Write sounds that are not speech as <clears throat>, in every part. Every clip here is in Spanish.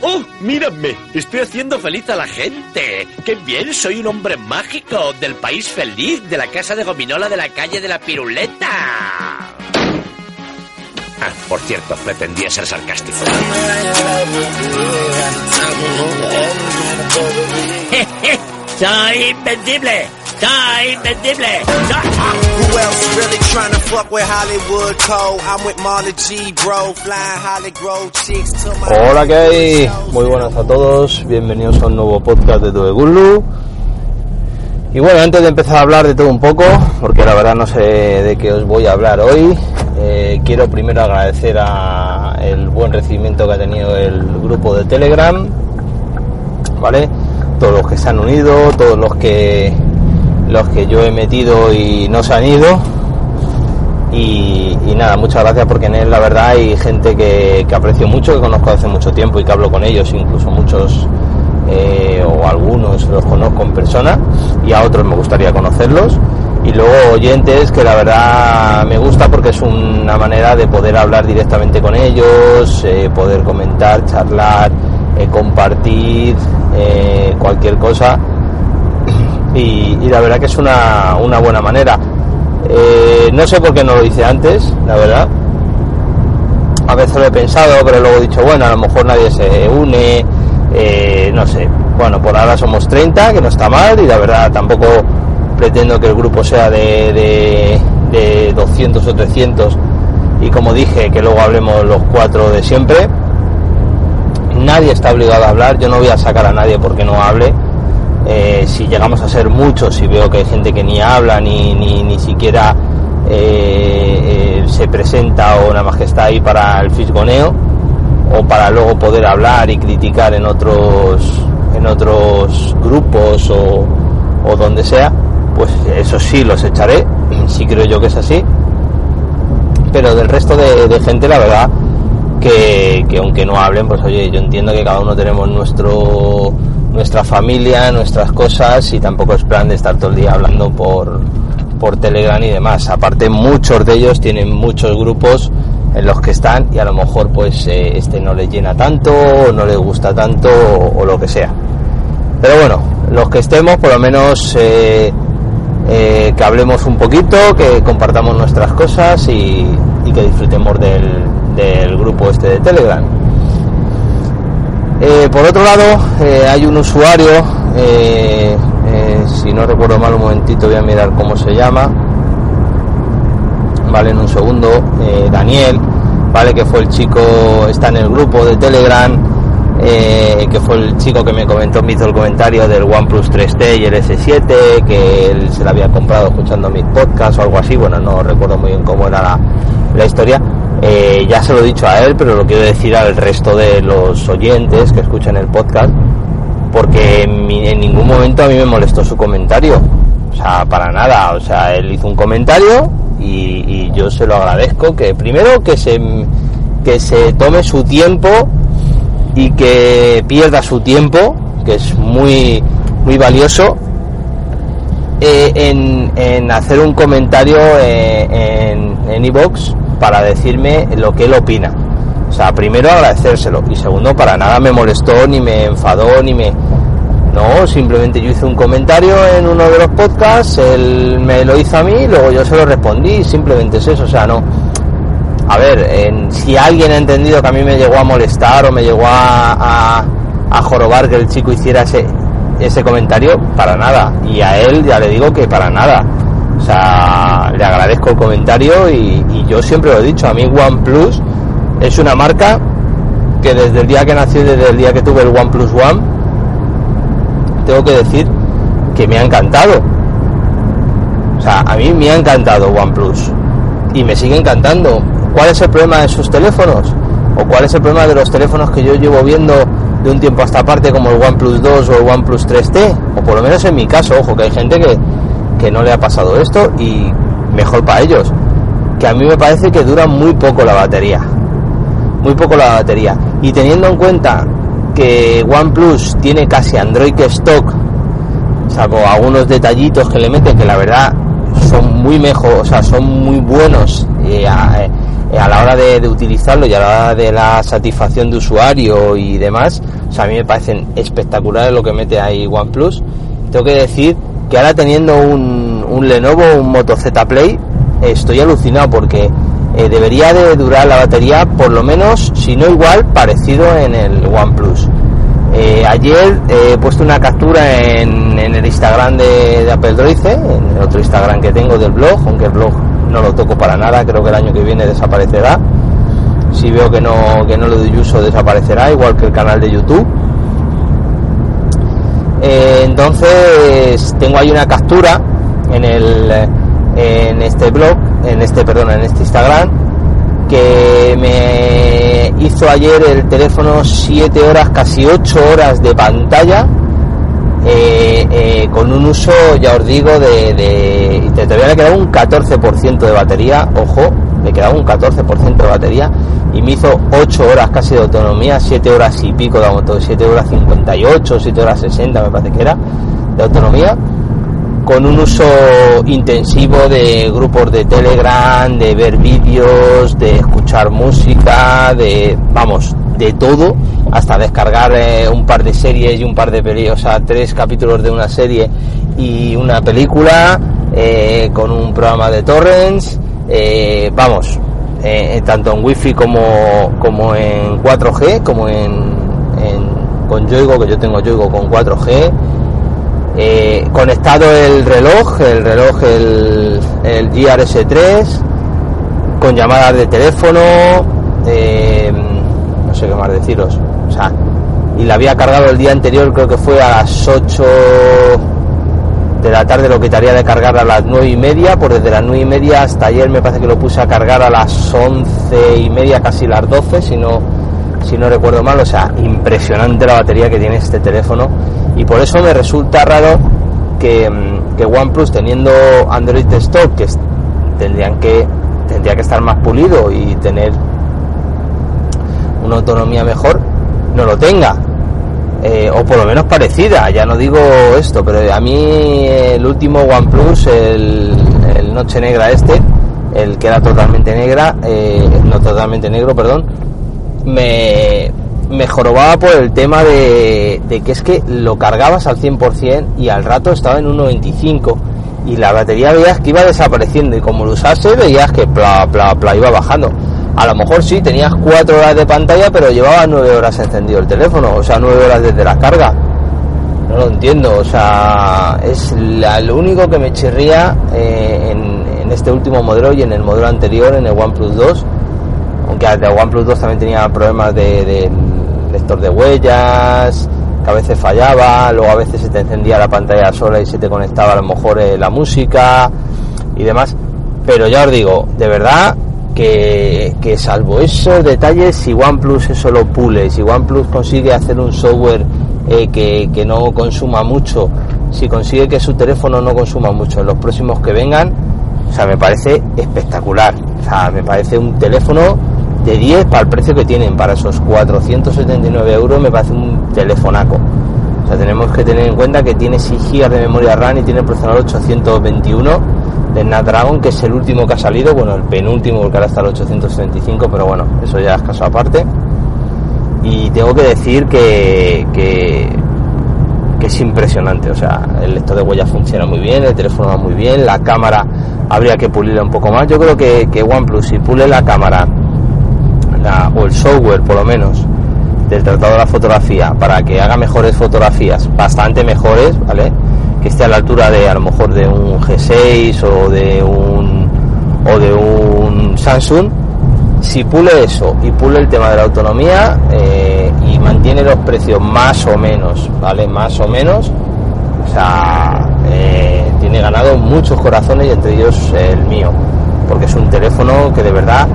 ¡Oh, mírame! Estoy haciendo feliz a la gente. ¡Qué bien! Soy un hombre mágico del país feliz de la casa de gominola de la calle de la piruleta. Ah, por cierto, pretendía ser sarcástico. <laughs> <laughs> ¡Soy invencible! ¡Soy invencible! Who else really trying to fuck with Hollywood Cole? I'm with Marley G, bro, flying Holly Grove chicks to my... Hola, ¿qué hay? Muy buenas a todos, bienvenidos a un nuevo podcast de Todo Gulu. Y bueno, antes de empezar a hablar de todo un poco, porque la verdad no sé de qué os voy a hablar hoy, eh, quiero primero agradecer a el buen recibimiento que ha tenido el grupo de Telegram, ¿vale? Todos los que se han unido, todos los que los que yo he metido y no se han ido. Y, nada, muchas gracias porque en él la verdad hay gente que, que aprecio mucho, que conozco hace mucho tiempo y que hablo con ellos, incluso muchos eh, o algunos los conozco en persona y a otros me gustaría conocerlos. Y luego oyentes que la verdad me gusta porque es una manera de poder hablar directamente con ellos, eh, poder comentar, charlar, eh, compartir cualquier cosa. Y, y la verdad que es una, una buena manera. Eh, no sé por qué no lo hice antes, la verdad. A veces lo he pensado, pero luego he dicho, bueno, a lo mejor nadie se une, eh, no sé. Bueno, por ahora somos 30, que no está mal, y la verdad tampoco pretendo que el grupo sea de, de, de 200 o 300, y como dije, que luego hablemos los cuatro de siempre. Nadie está obligado a hablar, yo no voy a sacar a nadie porque no hable. Eh, si llegamos a ser muchos y veo que hay gente que ni habla ni, ni, ni siquiera eh, eh, se presenta o nada más que está ahí para el fisgoneo o para luego poder hablar y criticar en otros en otros grupos o, o donde sea pues eso sí los echaré <clears throat> sí creo yo que es así. Pero del resto de, de gente la verdad que, que aunque no hablen pues oye yo entiendo que cada uno tenemos nuestro nuestra familia, nuestras cosas y tampoco es plan de estar todo el día hablando por, por Telegram y demás. Aparte muchos de ellos tienen muchos grupos en los que están y a lo mejor pues eh, este no les llena tanto o no les gusta tanto o, lo que sea. Pero bueno, los que estemos por lo menos eh, eh, que hablemos un poquito, que compartamos nuestras cosas y, y que disfrutemos del, del grupo este de Telegram. Eh, por otro lado, eh, hay un usuario, eh, si no recuerdo mal un momentito, voy a mirar cómo se llama. Vale, en un segundo, Daniel, vale, que fue el chico, está en el grupo de Telegram, que fue el chico que me comentó, me hizo el comentario del OnePlus 3T y el S7, que él se lo había comprado escuchando mis podcasts o algo así. Bueno, no recuerdo muy bien cómo era la, la historia eh, ya se lo he dicho a él, pero lo quiero decir al resto de los oyentes que escuchan el podcast, porque en, ningún momento a mí me molestó su comentario. O sea, para nada. O sea, él hizo un comentario y, yo se lo agradezco. Que primero que se, que se tome su tiempo y que pierda su tiempo, que es muy, muy valioso, eh, en, hacer un comentario eh, en en para decirme lo que él opina. O sea, primero agradecérselo y segundo, para nada me molestó, ni me enfadó, ni me... No, simplemente yo hice un comentario en uno de los podcasts, él me lo hizo a mí, luego yo se lo respondí, simplemente es eso, o sea, no... A ver, en, si alguien ha entendido que a mí me llegó a molestar o me llegó a, a, jorobar que el chico hiciera ese, ese comentario, para nada. Y a él ya le digo que para nada. O sea, le agradezco el comentario y, yo siempre lo he dicho, a mí OnePlus es una marca que desde el día que nací, desde el día que tuve el OnePlus One, tengo que decir que me ha encantado. O sea, a mí me ha encantado OnePlus y me sigue encantando. ¿Cuál es el problema de sus teléfonos? ¿O cuál es el problema de los teléfonos que yo llevo viendo de un tiempo a esta parte como el OnePlus 2 o el OnePlus 3T? O por lo menos en mi caso, ojo, que hay gente que, que no le ha pasado esto y mejor para ellos. Que a mí me parece que dura muy poco la batería. Muy poco la batería. Y teniendo en cuenta que OnePlus tiene casi Android stock, salvo algunos detallitos que le meten que la verdad son muy mejor, o sea, son muy buenos eh, a, eh, a, la hora de, de, utilizarlo y a la hora de la satisfacción de usuario y demás. O sea, a mí me parecen espectaculares lo que mete ahí OnePlus. Tengo que decir que ahora teniendo un, un Lenovo, un Moto Z Play, estoy alucinado porque eh, debería de durar la batería por lo menos, si no igual, parecido en el OnePlus. Eh, ayer eh, he puesto una captura en, el Instagram de, de, Apple Droid, en el otro Instagram que tengo del blog, aunque el blog no lo toco para nada, creo que el año que viene desaparecerá. Si veo que no, que no le doy uso, desaparecerá, igual que el canal de YouTube. Eh, entonces tengo ahí una captura en el en este blog, en este perdón, en este Instagram que me hizo ayer el teléfono 7 horas, casi 8 horas de pantalla, eh, eh, con un uso, ya os digo, de, de te todavía quedaba un 14% de batería, ojo, le quedaba un 14% de batería y me hizo 8 horas casi de autonomía, 7 horas y pico de autonomía, 7 horas 58, 7 horas 60 me parece que era de autonomía con un uso intensivo de grupos de Telegram, de ver vídeos, de escuchar música, de, vamos, de todo, hasta descargar eh, un par de series y un par de películas, o sea, tres capítulos de una serie y una película, eh, con un programa de torrents, eh, vamos, tanto en wifi como, como en 4G, como en, en con Yoigo, que yo tengo Yoigo con 4G, eh, conectado el reloj, el reloj, el, el GRS3, con llamadas de teléfono, eh, no sé qué más deciros, o sea, y la había cargado el día anterior, creo que fue a las 8 de la tarde, lo que estaría de cargar a las 9 y media, por desde las 9 y media hasta ayer me parece que lo puse a cargar a las 11 y media, casi las 12, si no, si no recuerdo mal, o sea, impresionante la batería que tiene este teléfono y por eso me resulta raro que, que OnePlus teniendo Android stock que tendrían que tendría que estar más pulido y tener una autonomía mejor no lo tenga. Eh, o por lo menos parecida ya no digo esto pero a mí el último OnePlus el, el Noche Negra este el que era totalmente negra eh, no totalmente negro perdón me, me jorobaba por el tema de, de, que es que lo cargabas al 100% y al rato estaba en 1.25 y la batería veías que iba desapareciendo y como lo usase veías que pla, pla, pla iba bajando. A lo mejor sí, tenías 4 horas de pantalla pero llevaba 9 horas encendido el teléfono, o sea, 9 horas desde la carga. No lo entiendo, o sea, es la, lo único que me chirría eh, en, este último modelo y en el modelo anterior, en el OnePlus 2 aunque el OnePlus 2 también tenía problemas de, de huellas, que a veces fallaba, luego a veces se te encendía la pantalla sola y se te conectaba a lo mejor eh, la música y demás. Pero ya os digo, de verdad que, que, salvo esos detalles, si OnePlus eso lo pule, si OnePlus consigue hacer un software eh, que, que no consuma mucho, si consigue que su teléfono no consuma mucho en los próximos que vengan, o sea, me parece espectacular. O sea, me parece un teléfono de 10 para el precio que tienen, para esos 479 euros me parece un telefonaco. O sea, tenemos que tener en cuenta que tiene 6 GB de memoria RAM y tiene el procesador 821 de Snapdragon, que es el último que ha salido, bueno, el penúltimo porque ahora está el 875, pero bueno, eso ya es caso aparte. Y tengo que decir que, que, es impresionante, o sea, el lector de huellas funciona muy bien, el teléfono va muy bien, la cámara habría que pulirla un poco más. Yo creo que, que OnePlus, si pule la cámara o el software por lo menos del tratado de la fotografía para que haga mejores fotografías, bastante mejores, ¿vale? Que esté a la altura de a lo mejor de un G6 o de un o de un Samsung. Si pule eso y pule el tema de la autonomía eh, y mantiene los precios más o menos, ¿vale? Más o menos, O sea, eh, tiene ganado muchos corazones y entre ellos el mío. Porque es un teléfono que de verdad,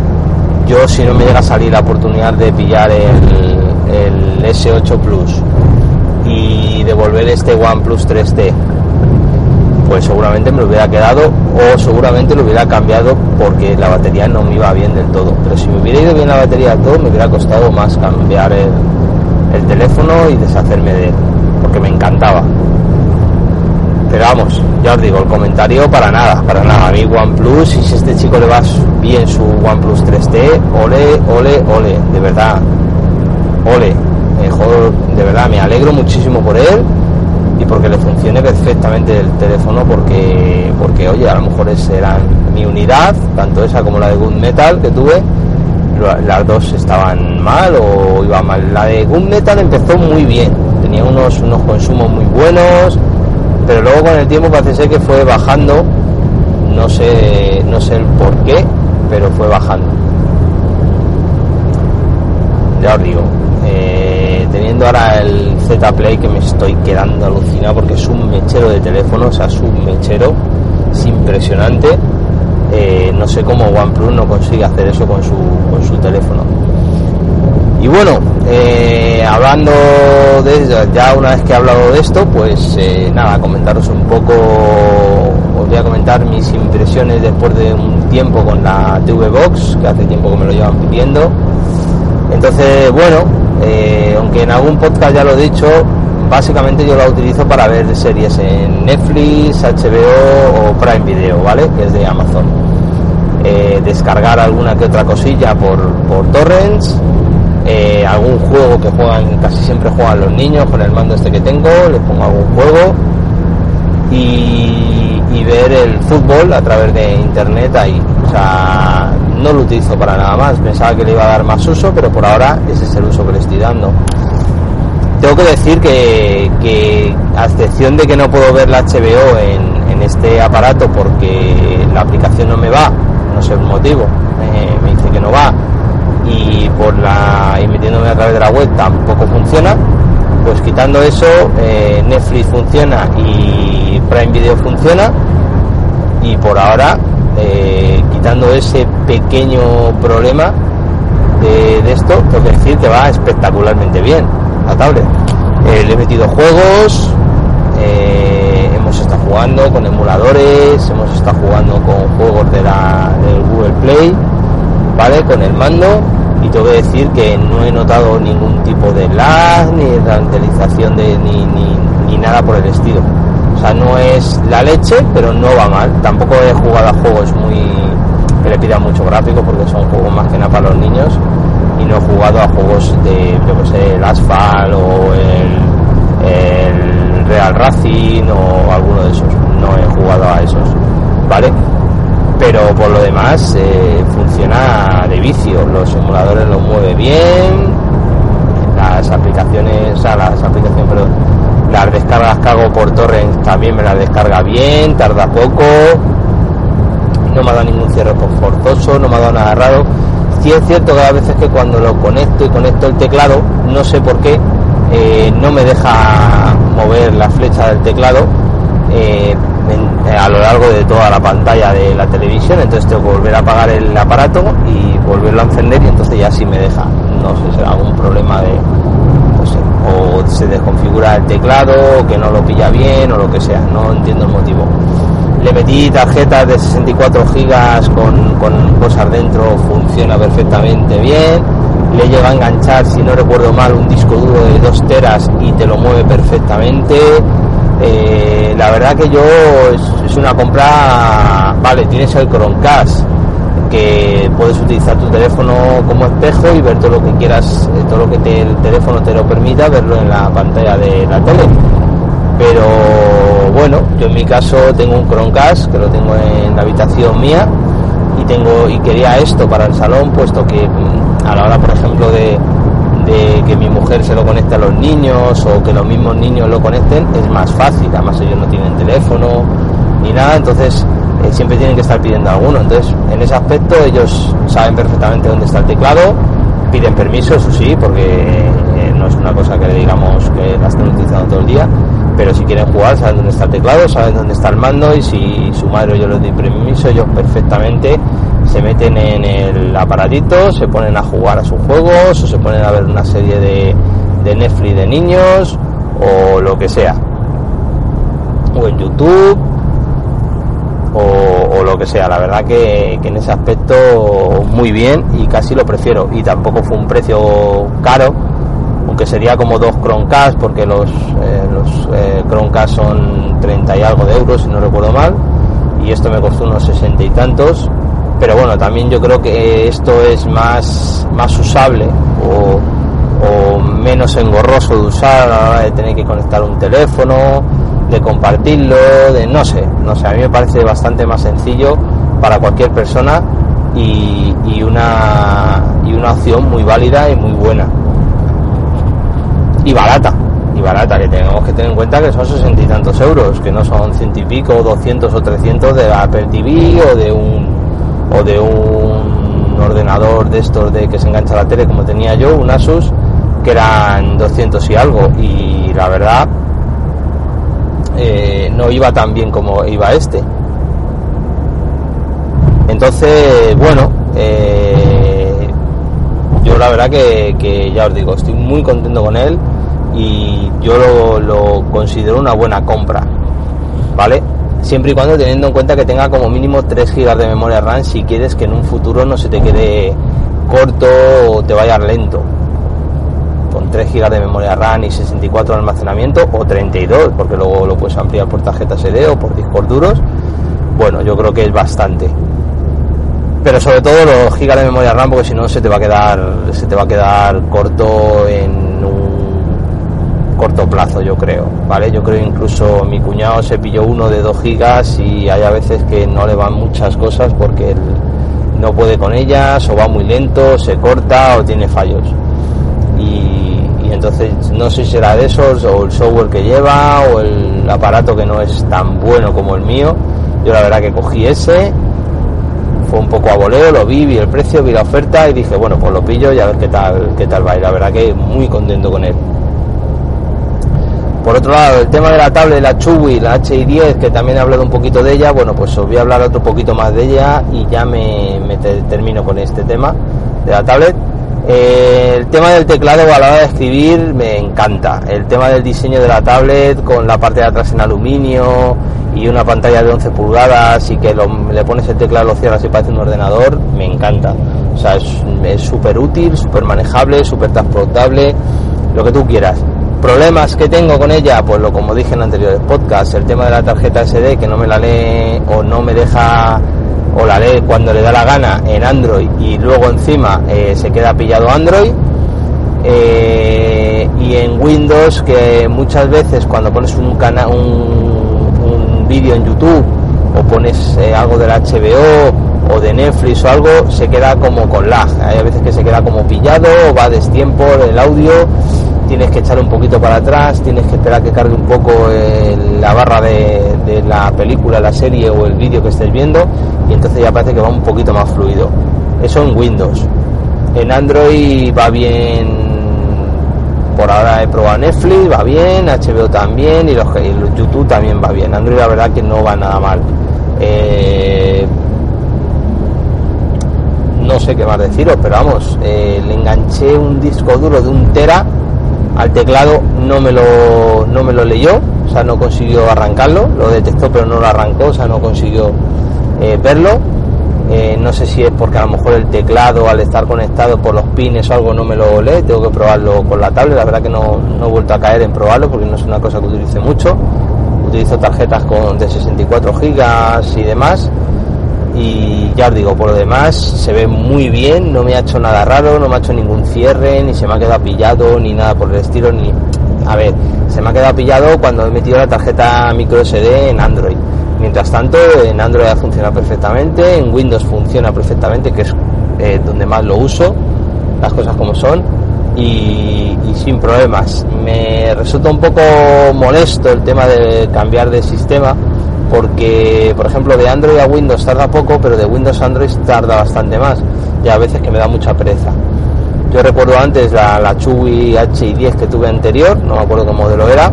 yo si no me llega a salir la oportunidad de pillar el, el S8 Plus y devolver este OnePlus 3T, pues seguramente me lo hubiera quedado o seguramente lo hubiera cambiado porque la batería no me iba bien del todo. Pero si me hubiera ido bien la batería del todo, me hubiera costado más cambiar el teléfono y deshacerme de él, porque me encantaba. Pero vamos, ya os digo, el comentario para nada, para nada. A mí OnePlus, y si este chico le va bien su OnePlus 3T, ole, ole, ole, de verdad, ole. Mejor, de verdad, me alegro muchísimo por él y porque le funcione perfectamente el teléfono porque porque oye a lo mejor esa era mi unidad tanto esa como la de Good Metal que tuve las dos estaban mal o iba mal la de Good Metal empezó muy bien tenía unos unos consumos muy buenos pero luego con el tiempo parece ser que fue bajando no sé no sé el por qué pero fue bajando ya os digo eh, teniendo ahora el Z Play que me estoy quedando alucinado porque es un mechero de teléfono, o sea, es un mechero, es impresionante. Eh, no sé cómo OnePlus no consigue hacer eso con su, con su teléfono. Y bueno, eh, hablando de ya una vez que he hablado de esto, pues nada, comentaros un poco, os voy a comentar mis impresiones después de un tiempo con la TV Box, que hace tiempo que me lo llevan pidiendo. Entonces, bueno, eh, aunque en algún podcast ya lo he dicho, básicamente yo la utilizo para ver series en Netflix, HBO o Prime Video, ¿vale? Que es de Amazon. Eh, descargar alguna que otra cosilla por, por torrents, eh, algún juego que juegan, casi siempre juegan los niños con el mando este que tengo, les pongo algún juego y, ver el fútbol a través de internet ahí. O sea, no lo utilizo para nada más. Pensaba que le iba a dar más uso, pero por ahora ese es el uso que le estoy dando. Tengo que decir que, a excepción de que no puedo ver la HBO en, este aparato porque la aplicación no me va, no sé el motivo, me dice que no va, y por la y metiéndome a través de la web tampoco funciona, pues quitando eso, eh, Netflix funciona y Prime Video funciona, y por ahora eh, quitando ese pequeño problema de, esto, tengo que decir que va espectacularmente bien la tablet. Eh, le he metido juegos, eh, hemos estado jugando con emuladores, hemos estado jugando con juegos de la, del Google Play, ¿vale? Con el mando y tengo que decir que no he notado ningún tipo de lag, ni ralentización de, ni, ni, ni nada por el estilo. O sea, no es la leche, pero no va mal. Tampoco he jugado a juegos muy que le pidan mucho gráfico porque son juegos más que nada para los niños y no he jugado a juegos de, yo que sé, el Asphalt o el, el Real Racing o alguno de esos. No he jugado a esos, ¿vale? Pero por lo demás eh, de vicio. Los simuladores los mueve bien, las aplicaciones, sea, las aplicaciones, perdón, las descargas que hago por torrent también me las descarga bien, tarda poco. No me ha dado ningún cierre forzoso, no me ha dado nada raro. Sí es cierto que a veces que cuando lo conecto y conecto el teclado, no sé por qué, eh, no me deja mover la flecha del teclado eh, a lo largo de toda la pantalla de la televisión. Entonces tengo que volver a apagar el aparato y volverlo a encender y entonces ya sí me deja. No sé, será algún problema de, o se desconfigura el teclado, o que no lo pilla bien, o lo que sea, no entiendo el motivo. Le metí tarjetas de 64 gigas con, con cosas dentro, funciona perfectamente bien. Le llega a enganchar, si no recuerdo mal, un disco duro de 2 teras y te lo mueve perfectamente. Eh, la verdad que yo es, una compra, vale, tienes el Chromecast, que puedes utilizar tu teléfono como espejo y ver todo lo que quieras, eh, todo lo que el teléfono te lo permita, verlo en la pantalla de la tele. Pero bueno, yo en mi caso tengo un Chromecast que lo tengo en la habitación mía y tengo y quería esto para el salón, puesto que mm, a la hora, por ejemplo, de, de que mi mujer se lo conecte a los niños o que los mismos niños lo conecten, es más fácil. Además ellos no tienen teléfono ni nada, entonces eh, siempre tienen que estar pidiendo alguno. Entonces, en ese aspecto ellos saben perfectamente dónde está el teclado, piden permiso, eso sí, porque eh, no es una cosa que digamos que la estén utilizando todo el día, pero si quieren jugar saben dónde está el teclado, saben dónde está el mando y si su madre o yo les doy permiso, ellos perfectamente se meten en el aparatito, se ponen a jugar a sus juegos o se ponen a ver una serie de, Netflix de niños o lo que sea. O en YouTube o, lo que sea. La verdad que, en ese aspecto muy bien y casi lo prefiero. Y tampoco fue un precio caro, aunque sería como dos Chromecast porque los, eh, eh, son 30 y algo de euros, si no recuerdo mal. Y esto me costó unos 60 y tantos pero bueno, también yo creo que esto es más, más usable o, menos engorroso de usar a la hora de tener que conectar un teléfono, de compartirlo, de no sé, no sé, a mí me parece bastante más sencillo para cualquier persona y, una, y una opción muy válida y muy buena. Y barata, y barata, que tenemos que tener en cuenta que son sesenta y tantos euros, que no son ciento y pico, doscientos o trescientos de Apple TV o de un o de un ordenador de estos de que se engancha la tele como tenía yo, un Asus, que eran 200 y algo y la verdad eh, no iba tan bien como iba este. Entonces, bueno, eh, yo la verdad que, ya os digo, estoy muy contento con él y yo lo considero una buena compra, ¿vale? Siempre y cuando teniendo en cuenta que tenga como mínimo 3 GB de memoria RAM si quieres que en un futuro no se te quede corto o te vaya lento. Con 3 GB de memoria RAM y 64 de almacenamiento o 32, porque luego lo puedes ampliar por tarjeta SD o por discos duros. Bueno, yo creo que es bastante. Pero sobre todo los GB de memoria RAM, porque si no se te va a quedar se te va a quedar corto en corto plazo, yo creo, ¿vale? Yo creo incluso mi cuñado se pilló uno de 2 gigas y hay a veces que no le van muchas cosas porque él no puede con ellas o va muy lento, se corta o tiene fallos. Y, entonces no sé si será de esos o el software que lleva o el aparato que no es tan bueno como el mío. Yo la verdad que cogí ese, fue un poco a voleo, lo vi, vi el precio, vi la oferta y dije, bueno, pues lo pillo y a ver qué tal, qué tal va. Y la verdad que muy contento con él. Por otro lado, el tema de la tablet, la Chewy, la HI10, que también he hablado un poquito de ella, bueno, pues os voy a hablar otro poquito más de ella y ya me, termino con este tema de la tablet. Eh, el tema del teclado a la hora de escribir me encanta. El tema del diseño de la tablet con la parte de atrás en aluminio y una pantalla de 11 pulgadas y que le pones el teclado, lo cierras y parece un ordenador, me encanta. O sea, es súper útil, súper manejable, súper transportable, lo que tú quieras. Problemas que tengo con ella, pues lo como dije en anteriores podcasts, el tema de la tarjeta SD que no me la lee o no me deja o la lee cuando le da la gana en Android y luego encima eh, se queda pillado Android eh, y en Windows que muchas veces cuando pones un canal un, vídeo en YouTube o pones eh, algo del HBO o de Netflix o algo se queda como con lag. Hay veces que se queda como pillado o va a destiempo el audio tienes que echar un poquito para atrás, tienes que esperar que cargue un poco la barra de, la película, la serie o el vídeo que estés viendo y entonces ya parece que va un poquito más fluido. Eso en Windows. En Android va bien, por ahora he probado Netflix, va bien, HBO también y los, YouTube también va bien. Android la verdad que no va nada mal. Eh, no sé qué más deciros, pero vamos, eh, le enganché un disco duro de un tera al teclado no me lo, no me lo leyó, o sea, no consiguió arrancarlo, lo detectó pero no lo arrancó, o sea, no consiguió eh, verlo. Eh, no sé si es porque a lo mejor el teclado al estar conectado por los pines o algo no me lo lee, tengo que probarlo con la tablet, la verdad que no, no he vuelto a caer en probarlo porque no es una cosa que utilice mucho. Utilizo tarjetas con de 64 gigas y demás y ya os digo, por lo demás se ve muy bien, no me ha hecho nada raro, no me ha hecho ningún cierre, ni se me ha quedado pillado, ni nada por el estilo, ni... A ver, se me ha quedado pillado cuando he metido la tarjeta micro SD en Android. Mientras tanto, en Android ha funcionado perfectamente, en Windows funciona perfectamente, que es eh, donde más lo uso, las cosas como son, y, y, sin problemas. Me resulta un poco molesto el tema de cambiar de sistema, porque por ejemplo de Android a Windows tarda poco, pero de Windows a Android tarda bastante más, y a veces que me da mucha pereza. Yo recuerdo antes la, la Chewy H10 que tuve anterior, no me acuerdo qué modelo era,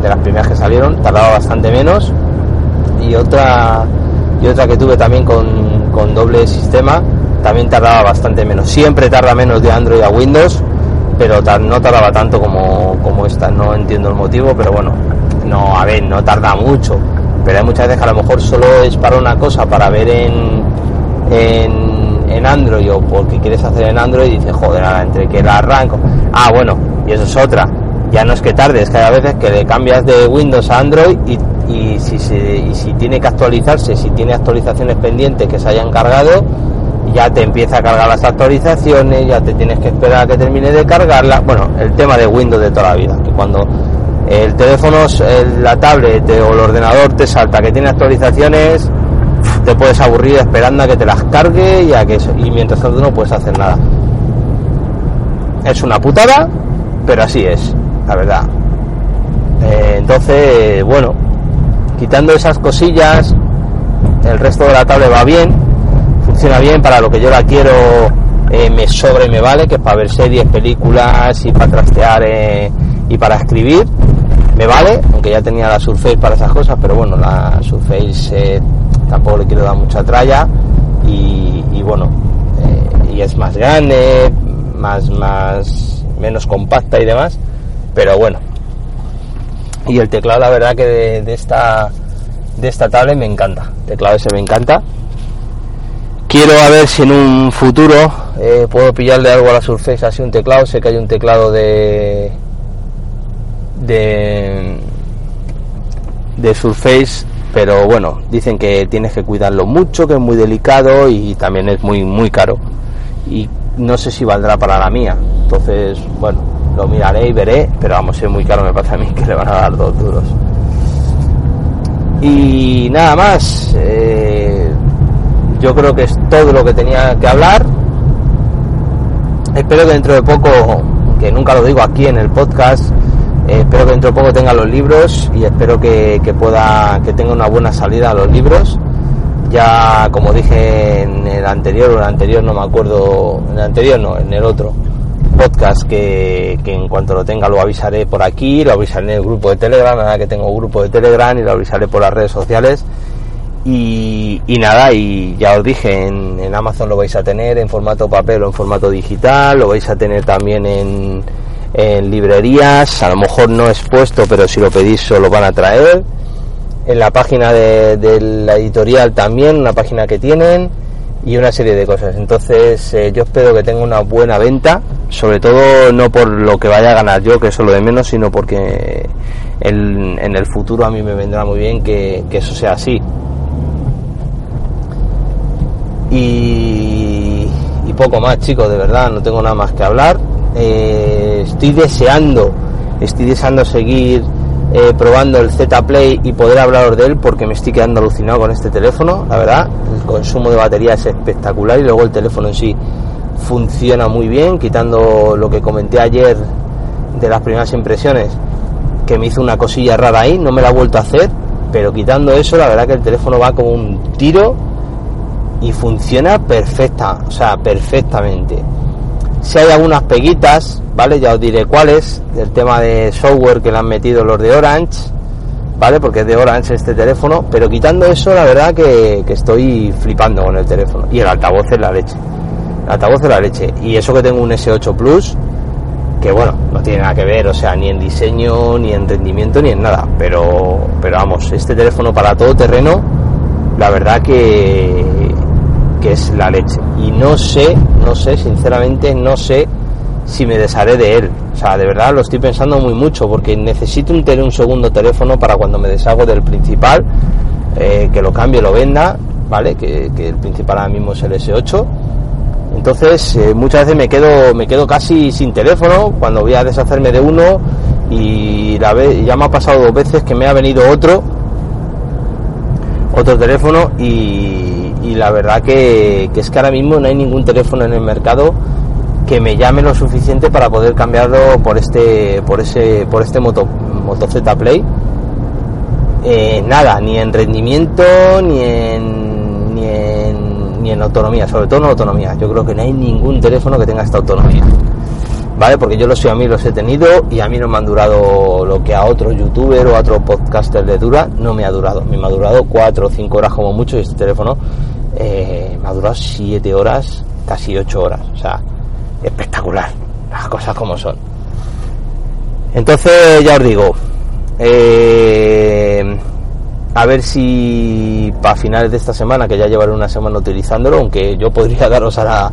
de las primeras que salieron, tardaba bastante menos. Y otra, y otra que tuve también con, con doble sistema, también tardaba bastante menos. Siempre tarda menos de Android a Windows, pero no tardaba tanto como, como esta. No entiendo el motivo, pero bueno, no, a ver, no tarda mucho. Pero hay muchas veces que a lo mejor solo es para una cosa, para ver en, en, en Android o porque quieres hacer en Android y dices, joder, entre que la arranco. Ah, bueno, y eso es otra. Ya no es que tarde, es que hay veces que le cambias de Windows a Android y, y si, y si tiene que actualizarse, si tiene actualizaciones pendientes que se hayan cargado, ya te empieza a cargar las actualizaciones, ya te tienes que esperar a que termine de cargarla. Bueno, el tema de Windows de toda la vida, que cuando el teléfono, la tablet o el ordenador te salta que tiene actualizaciones, te puedes aburrir esperando a que te las cargue y, a que, y mientras tanto no puedes hacer nada. Es una putada, pero así es, la verdad. Eh, entonces, bueno, quitando esas cosillas, el resto de la tablet va bien funciona bien para lo que yo la quiero, eh, me sobra y me vale, que es para ver series, películas y para trastear eh, y para escribir, me vale, aunque ya tenía la Surface para esas cosas, pero bueno, la Surface eh, tampoco le quiero dar mucha tralla y, bueno, y es más grande, más, más, menos compacta y demás, pero bueno. Y el teclado, la verdad que de, de esta de esta tablet me encanta. El teclado ese me encanta quiero a ver si en un futuro eh, puedo pillarle algo a la Surface así un teclado sé que hay un teclado de de de Surface pero bueno dicen que tienes que cuidarlo mucho que es muy delicado y también es muy muy caro. Y no sé si valdrá para la mía. Entonces bueno lo miraré y veré pero vamos es muy caro me parece a mí que le van a dar dos duros. Y nada más eh, yo creo que es todo lo que tenía que hablar. Espero que dentro de poco, que nunca lo digo aquí en el podcast, eh, espero que dentro de poco tenga los libros y espero que, pueda, que tenga una buena salida a los libros. Ya, como dije en el anterior, o el anterior no me acuerdo, en el anterior no, en el otro podcast que, que en cuanto lo tenga lo avisaré por aquí, lo avisaré en el grupo de Telegram, nada que tengo grupo de Telegram y lo avisaré por las redes sociales y, nada, y ya os dije, en, Amazon lo vais a tener en formato papel o en formato digital, lo vais a tener también en, en librerías, a lo mejor no expuesto, pero si lo pedís os lo van a traer. En la página de, la editorial también, una página que tienen y una serie de cosas. Entonces eh, yo espero que tenga una buena venta, sobre todo no por lo que vaya a ganar yo, que eso es lo de menos, sino porque en el futuro a mí me vendrá muy bien que eso sea así y, poco más, chicos, de verdad, no tengo nada más que hablar. Eh, estoy deseando, estoy deseando seguir eh, probando el Z Play y poder hablaros de él porque me estoy quedando alucinado con este teléfono, la verdad. El consumo de batería es espectacular y luego el teléfono en sí funciona muy bien, quitando lo que comenté ayer de las primeras impresiones, que me hizo una cosilla rara ahí, no me la ha vuelto a hacer, pero quitando eso, la verdad que el teléfono va como un tiro y funciona perfecta, o sea, perfectamente. Si hay algunas peguitas, ¿vale? Ya os diré cuáles, del tema de software que le han metido los de Orange, ¿vale? Porque es de Orange este teléfono, pero quitando eso, la verdad que, estoy flipando con el teléfono. Y el altavoz es la leche. El altavoz es la leche. Y eso que tengo un S8 Plus, que bueno, no tiene nada que ver, o sea, ni en diseño, ni en rendimiento, ni en nada. Pero, pero vamos, este teléfono para todo terreno, la verdad que que es la leche. Y no sé, no sé, sinceramente, no sé si me desharé de él. O sea, de verdad lo estoy pensando muy mucho porque necesito un, un segundo teléfono para cuando me deshago del principal, eh, que lo cambie, lo venda, ¿vale? Que, el principal ahora mismo es el S8. Entonces, eh, muchas veces me quedo, me quedo casi sin teléfono cuando voy a deshacerme de uno y ya me ha pasado dos veces que me ha venido otro, otro teléfono y, y la verdad que, es que ahora mismo no hay ningún teléfono en el mercado que me llame lo suficiente para poder cambiarlo por este por ese por este moto, moto Z Play eh, nada ni en rendimiento ni en, ni en ni en autonomía sobre todo en autonomía yo creo que no hay ningún teléfono que tenga esta autonomía ¿vale? Porque yo los soy a mí los he tenido y a mí no me han durado lo que a otro youtuber o a otro podcaster le dura, no me ha durado. me ha durado 4 o 5 horas como mucho y este teléfono eh, me ha durado 7 horas, casi 8 horas. O sea, espectacular. Las cosas como son. Entonces, ya os digo, eh, a ver si para finales de esta semana, que ya llevaré una semana utilizándolo, aunque yo podría daros ahora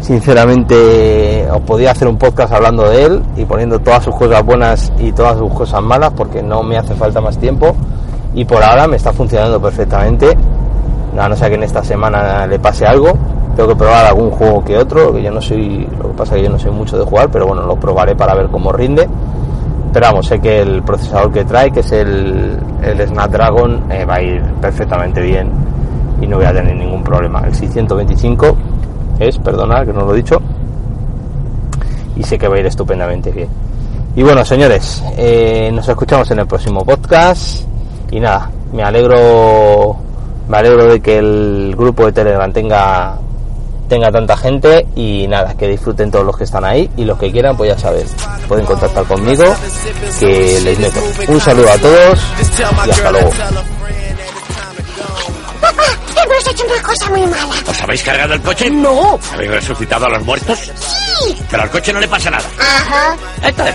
sinceramente os podía hacer un podcast hablando de él y poniendo todas sus cosas buenas y todas sus cosas malas porque no me hace falta más tiempo y por ahora me está funcionando perfectamente a no ser que en esta semana le pase algo tengo que probar algún juego que otro que yo no soy lo que pasa es que yo no soy mucho de jugar pero bueno lo probaré para ver cómo rinde. Pero vamos sé que el procesador que trae que es el, el Snapdragon eh, va a ir perfectamente bien y no voy a tener ningún problema. El 625 es, perdona que no lo he dicho, y sé que va a ir estupendamente bien. Y bueno, señores, eh, nos escuchamos en el próximo podcast. Y nada, me alegro, me alegro de que el grupo de Telegram tenga tenga tanta gente y nada, que disfruten todos los que están ahí y los que quieran, pues ya saben, pueden contactar conmigo que les meto. Un saludo a todos y hasta luego <laughs> hemos hecho una cosa muy mala. ¿Os habéis cargado el coche? No. ¿Habéis resucitado a los muertos? Sí. Pero al coche no le pasa nada. Ajá. Esto es.